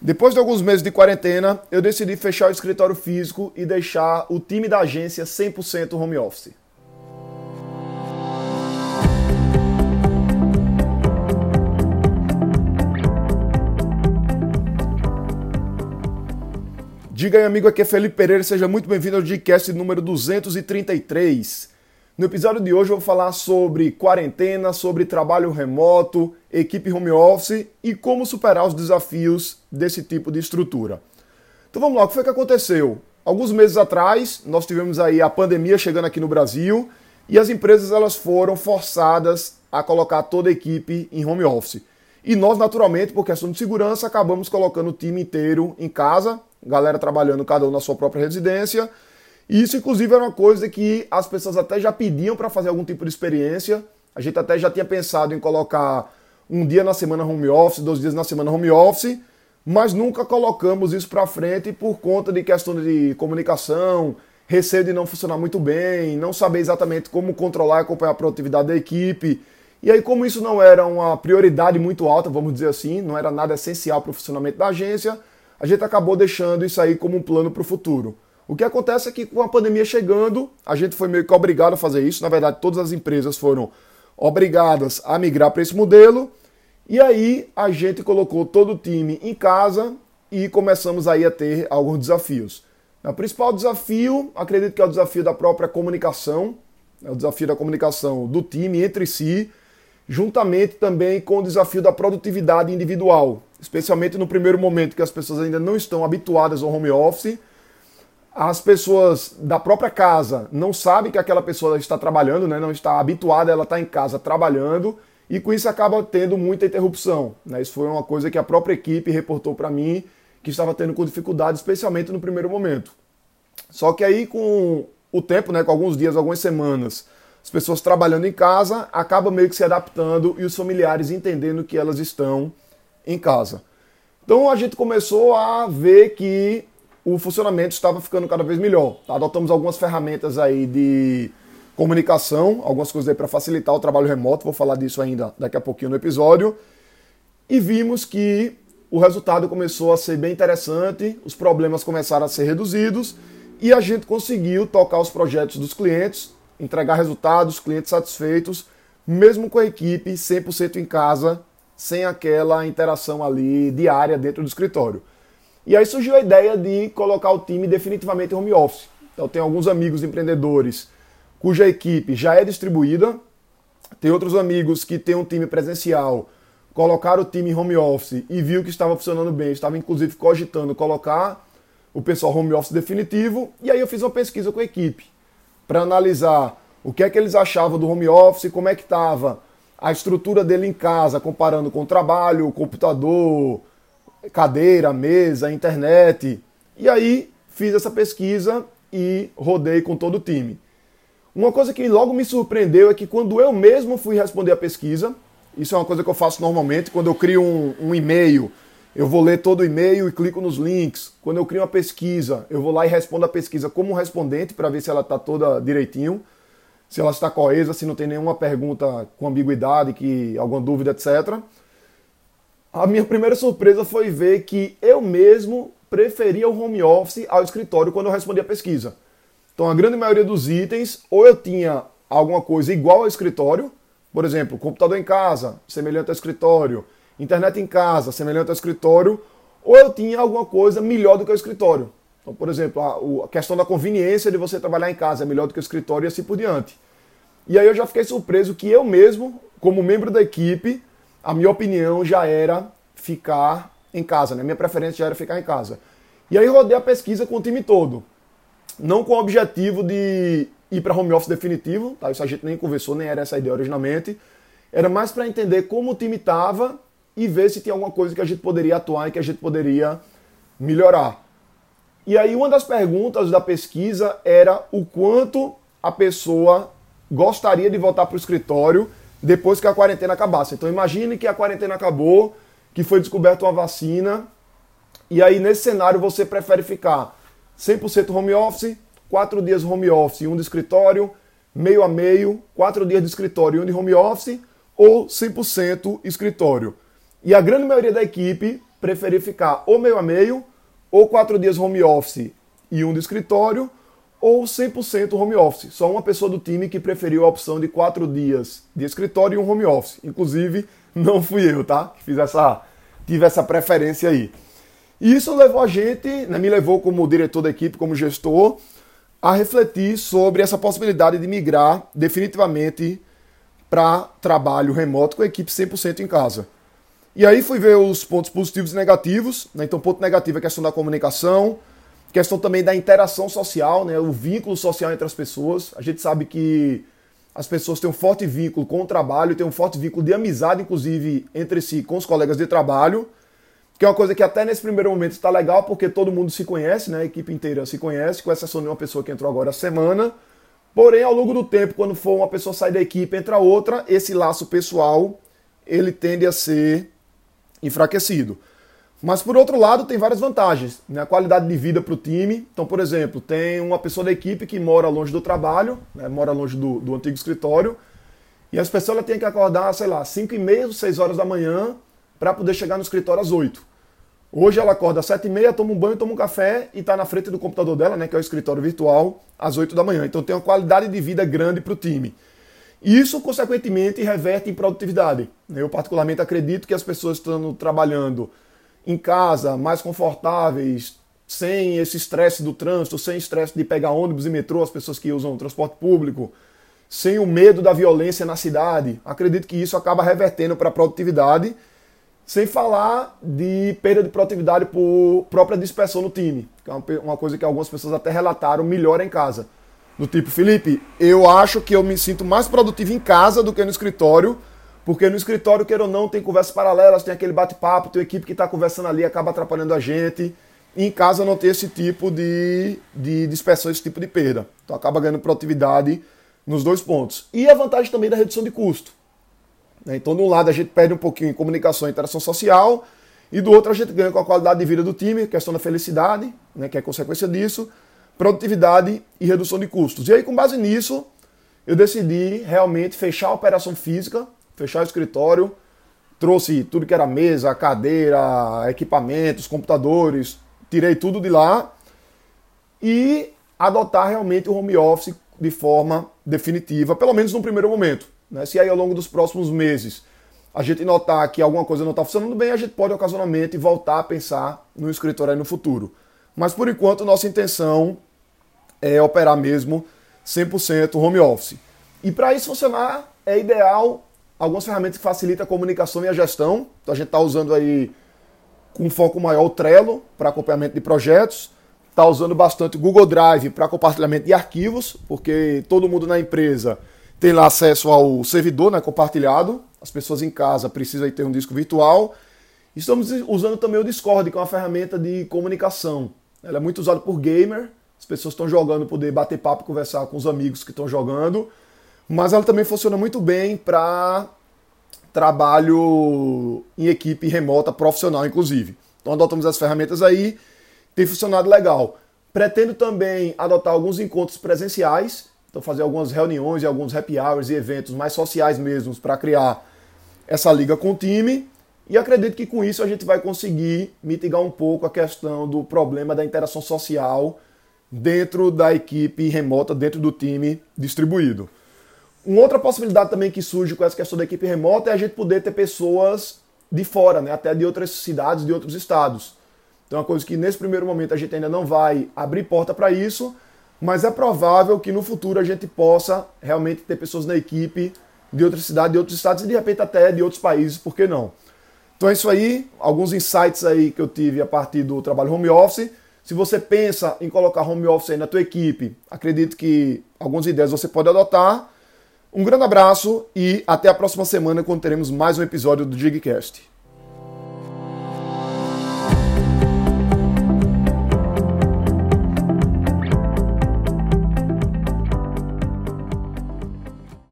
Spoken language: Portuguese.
Depois de alguns meses de quarentena, eu decidi fechar o escritório físico e deixar o time da agência 100% home office. Diga aí, amigo, aqui é Felipe Pereira, seja muito bem-vindo ao Gcast número 233. No episódio de hoje eu vou falar sobre quarentena, sobre trabalho remoto, equipe home office e como superar os desafios desse tipo de estrutura. Então vamos lá, o que foi que aconteceu? Alguns meses atrás, nós tivemos aí a pandemia chegando aqui no Brasil e as empresas elas foram forçadas a colocar toda a equipe em home office. E nós, naturalmente, por questão de segurança, acabamos colocando o time inteiro em casa, galera trabalhando cada um na sua própria residência, e isso, inclusive, era uma coisa que as pessoas até já pediam para fazer algum tipo de experiência. A gente até já tinha pensado em colocar um dia na semana home office, dois dias na semana home office, mas nunca colocamos isso para frente por conta de questão de comunicação, receio de não funcionar muito bem, não saber exatamente como controlar e acompanhar a produtividade da equipe. E aí, como isso não era uma prioridade muito alta, vamos dizer assim, não era nada essencial para o funcionamento da agência, a gente acabou deixando isso aí como um plano para o futuro. O que acontece é que com a pandemia chegando, a gente foi meio que obrigado a fazer isso. Na verdade, todas as empresas foram obrigadas a migrar para esse modelo. E aí a gente colocou todo o time em casa e começamos aí a ter alguns desafios. O principal desafio, acredito que é o desafio da própria comunicação, é o desafio da comunicação do time entre si, juntamente também com o desafio da produtividade individual, especialmente no primeiro momento que as pessoas ainda não estão habituadas ao home office as pessoas da própria casa não sabem que aquela pessoa está trabalhando, né? não está habituada, ela está em casa trabalhando, e com isso acaba tendo muita interrupção. Né? Isso foi uma coisa que a própria equipe reportou para mim, que estava tendo com dificuldade, especialmente no primeiro momento. Só que aí, com o tempo, né, com alguns dias, algumas semanas, as pessoas trabalhando em casa, acabam meio que se adaptando e os familiares entendendo que elas estão em casa. Então a gente começou a ver que o funcionamento estava ficando cada vez melhor. Adotamos algumas ferramentas aí de comunicação, algumas coisas aí para facilitar o trabalho remoto, vou falar disso ainda daqui a pouquinho no episódio. E vimos que o resultado começou a ser bem interessante, os problemas começaram a ser reduzidos e a gente conseguiu tocar os projetos dos clientes, entregar resultados, clientes satisfeitos, mesmo com a equipe 100% em casa, sem aquela interação ali diária dentro do escritório. E aí surgiu a ideia de colocar o time definitivamente em home office. Então tem alguns amigos empreendedores cuja equipe já é distribuída, tem outros amigos que têm um time presencial, colocaram o time em home office e viu que estava funcionando bem, estava inclusive cogitando colocar o pessoal home office definitivo, e aí eu fiz uma pesquisa com a equipe para analisar o que é que eles achavam do home office, como é que estava a estrutura dele em casa, comparando com o trabalho, o computador, cadeira, mesa, internet. E aí fiz essa pesquisa e rodei com todo o time. Uma coisa que logo me surpreendeu é que quando eu mesmo fui responder a pesquisa, isso é uma coisa que eu faço normalmente, quando eu crio um, um e-mail, eu vou ler todo o e-mail e clico nos links. Quando eu crio uma pesquisa, eu vou lá e respondo a pesquisa como respondente para ver se ela está toda direitinho, se ela está coesa, se não tem nenhuma pergunta com ambiguidade, que alguma dúvida, etc. A minha primeira surpresa foi ver que eu mesmo preferia o home office ao escritório quando eu respondi a pesquisa. Então, a grande maioria dos itens, ou eu tinha alguma coisa igual ao escritório, por exemplo, computador em casa, semelhante ao escritório, internet em casa, semelhante ao escritório, ou eu tinha alguma coisa melhor do que o escritório. Então, por exemplo, a questão da conveniência de você trabalhar em casa é melhor do que o escritório e assim por diante. E aí eu já fiquei surpreso que eu mesmo, como membro da equipe, a minha opinião já era ficar em casa, né? Minha preferência já era ficar em casa. E aí rodei a pesquisa com o time todo. Não com o objetivo de ir para home office definitivo, tá? Isso a gente nem conversou, nem era essa ideia originalmente. Era mais para entender como o time estava e ver se tinha alguma coisa que a gente poderia atuar e que a gente poderia melhorar. E aí uma das perguntas da pesquisa era o quanto a pessoa gostaria de voltar para o escritório depois que a quarentena acabasse. Então imagine que a quarentena acabou, que foi descoberta uma vacina, e aí nesse cenário você prefere ficar 100% home office, 4 dias home office e um de escritório, meio a meio, 4 dias de escritório e um de home office, ou 100% escritório. E a grande maioria da equipe preferir ficar ou meio a meio, ou quatro dias home office e um do escritório, ou 100% home office. Só uma pessoa do time que preferiu a opção de quatro dias de escritório e um home office. Inclusive, não fui eu, tá? Que fiz essa, tive essa preferência aí. E isso levou a gente, né, me levou como diretor da equipe, como gestor, a refletir sobre essa possibilidade de migrar definitivamente para trabalho remoto com a equipe 100% em casa. E aí fui ver os pontos positivos e negativos. Né? Então, ponto negativo é a questão da comunicação, questão também da interação social, né? o vínculo social entre as pessoas. A gente sabe que as pessoas têm um forte vínculo com o trabalho, têm um forte vínculo de amizade, inclusive, entre si, com os colegas de trabalho, que é uma coisa que até nesse primeiro momento está legal, porque todo mundo se conhece, né? a equipe inteira se conhece, com exceção de uma pessoa que entrou agora a semana. Porém, ao longo do tempo, quando for uma pessoa sair da equipe, entra outra, esse laço pessoal, ele tende a ser enfraquecido. Mas por outro lado, tem várias vantagens. Né? A qualidade de vida para o time. Então, por exemplo, tem uma pessoa da equipe que mora longe do trabalho, né? mora longe do, do antigo escritório, e as pessoas tem que acordar, sei lá, 5 e meia, 6 horas da manhã para poder chegar no escritório às 8. Hoje ela acorda às 7 e meia, toma um banho, toma um café e está na frente do computador dela, né, que é o escritório virtual, às 8 da manhã. Então tem uma qualidade de vida grande para o time. Isso, consequentemente, reverte em produtividade. Eu, particularmente, acredito que as pessoas estão trabalhando em casa, mais confortáveis, sem esse estresse do trânsito, sem estresse de pegar ônibus e metrô, as pessoas que usam transporte público, sem o medo da violência na cidade. Acredito que isso acaba revertendo para a produtividade, sem falar de perda de produtividade por própria dispersão no time, que é uma coisa que algumas pessoas até relataram melhor em casa. Do tipo, Felipe, eu acho que eu me sinto mais produtivo em casa do que no escritório, porque no escritório, queira ou não, tem conversas paralelas, tem aquele bate-papo, tem equipe que está conversando ali, acaba atrapalhando a gente. E em casa não tem esse tipo de, de dispersão, esse tipo de perda. Então acaba ganhando produtividade nos dois pontos. E a vantagem também da redução de custo. Né? Então, de um lado, a gente perde um pouquinho em comunicação e interação social, e do outro, a gente ganha com a qualidade de vida do time, questão da felicidade, né, que é consequência disso, produtividade e redução de custos. E aí, com base nisso, eu decidi realmente fechar a operação física fechar o escritório, trouxe tudo que era mesa, cadeira, equipamentos, computadores, tirei tudo de lá e adotar realmente o home office de forma definitiva, pelo menos no primeiro momento. Né? Se aí ao longo dos próximos meses a gente notar que alguma coisa não está funcionando bem, a gente pode ocasionalmente voltar a pensar no escritório aí no futuro. Mas por enquanto, nossa intenção é operar mesmo 100% home office. E para isso funcionar, é ideal algumas ferramentas que facilitam a comunicação e a gestão. Então a gente está usando aí com foco maior o Trello para acompanhamento de projetos. Está usando bastante o Google Drive para compartilhamento de arquivos, porque todo mundo na empresa tem lá acesso ao servidor né, compartilhado. As pessoas em casa precisam ter um disco virtual. Estamos usando também o Discord, que é uma ferramenta de comunicação. Ela é muito usada por gamer. As pessoas estão jogando, poder bater papo, conversar com os amigos que estão jogando mas ela também funciona muito bem para trabalho em equipe remota profissional, inclusive. Então adotamos as ferramentas aí, tem funcionado legal. Pretendo também adotar alguns encontros presenciais, então fazer algumas reuniões e alguns happy hours e eventos mais sociais mesmos para criar essa liga com o time. E acredito que com isso a gente vai conseguir mitigar um pouco a questão do problema da interação social dentro da equipe remota, dentro do time distribuído. Uma outra possibilidade também que surge com essa questão da equipe remota é a gente poder ter pessoas de fora, né? até de outras cidades, de outros estados. Então é uma coisa que nesse primeiro momento a gente ainda não vai abrir porta para isso, mas é provável que no futuro a gente possa realmente ter pessoas na equipe de outras cidades, de outros estados e de repente até de outros países, por que não? Então é isso aí, alguns insights aí que eu tive a partir do trabalho home office. Se você pensa em colocar home office aí na tua equipe, acredito que algumas ideias você pode adotar. Um grande abraço e até a próxima semana quando teremos mais um episódio do Digcast.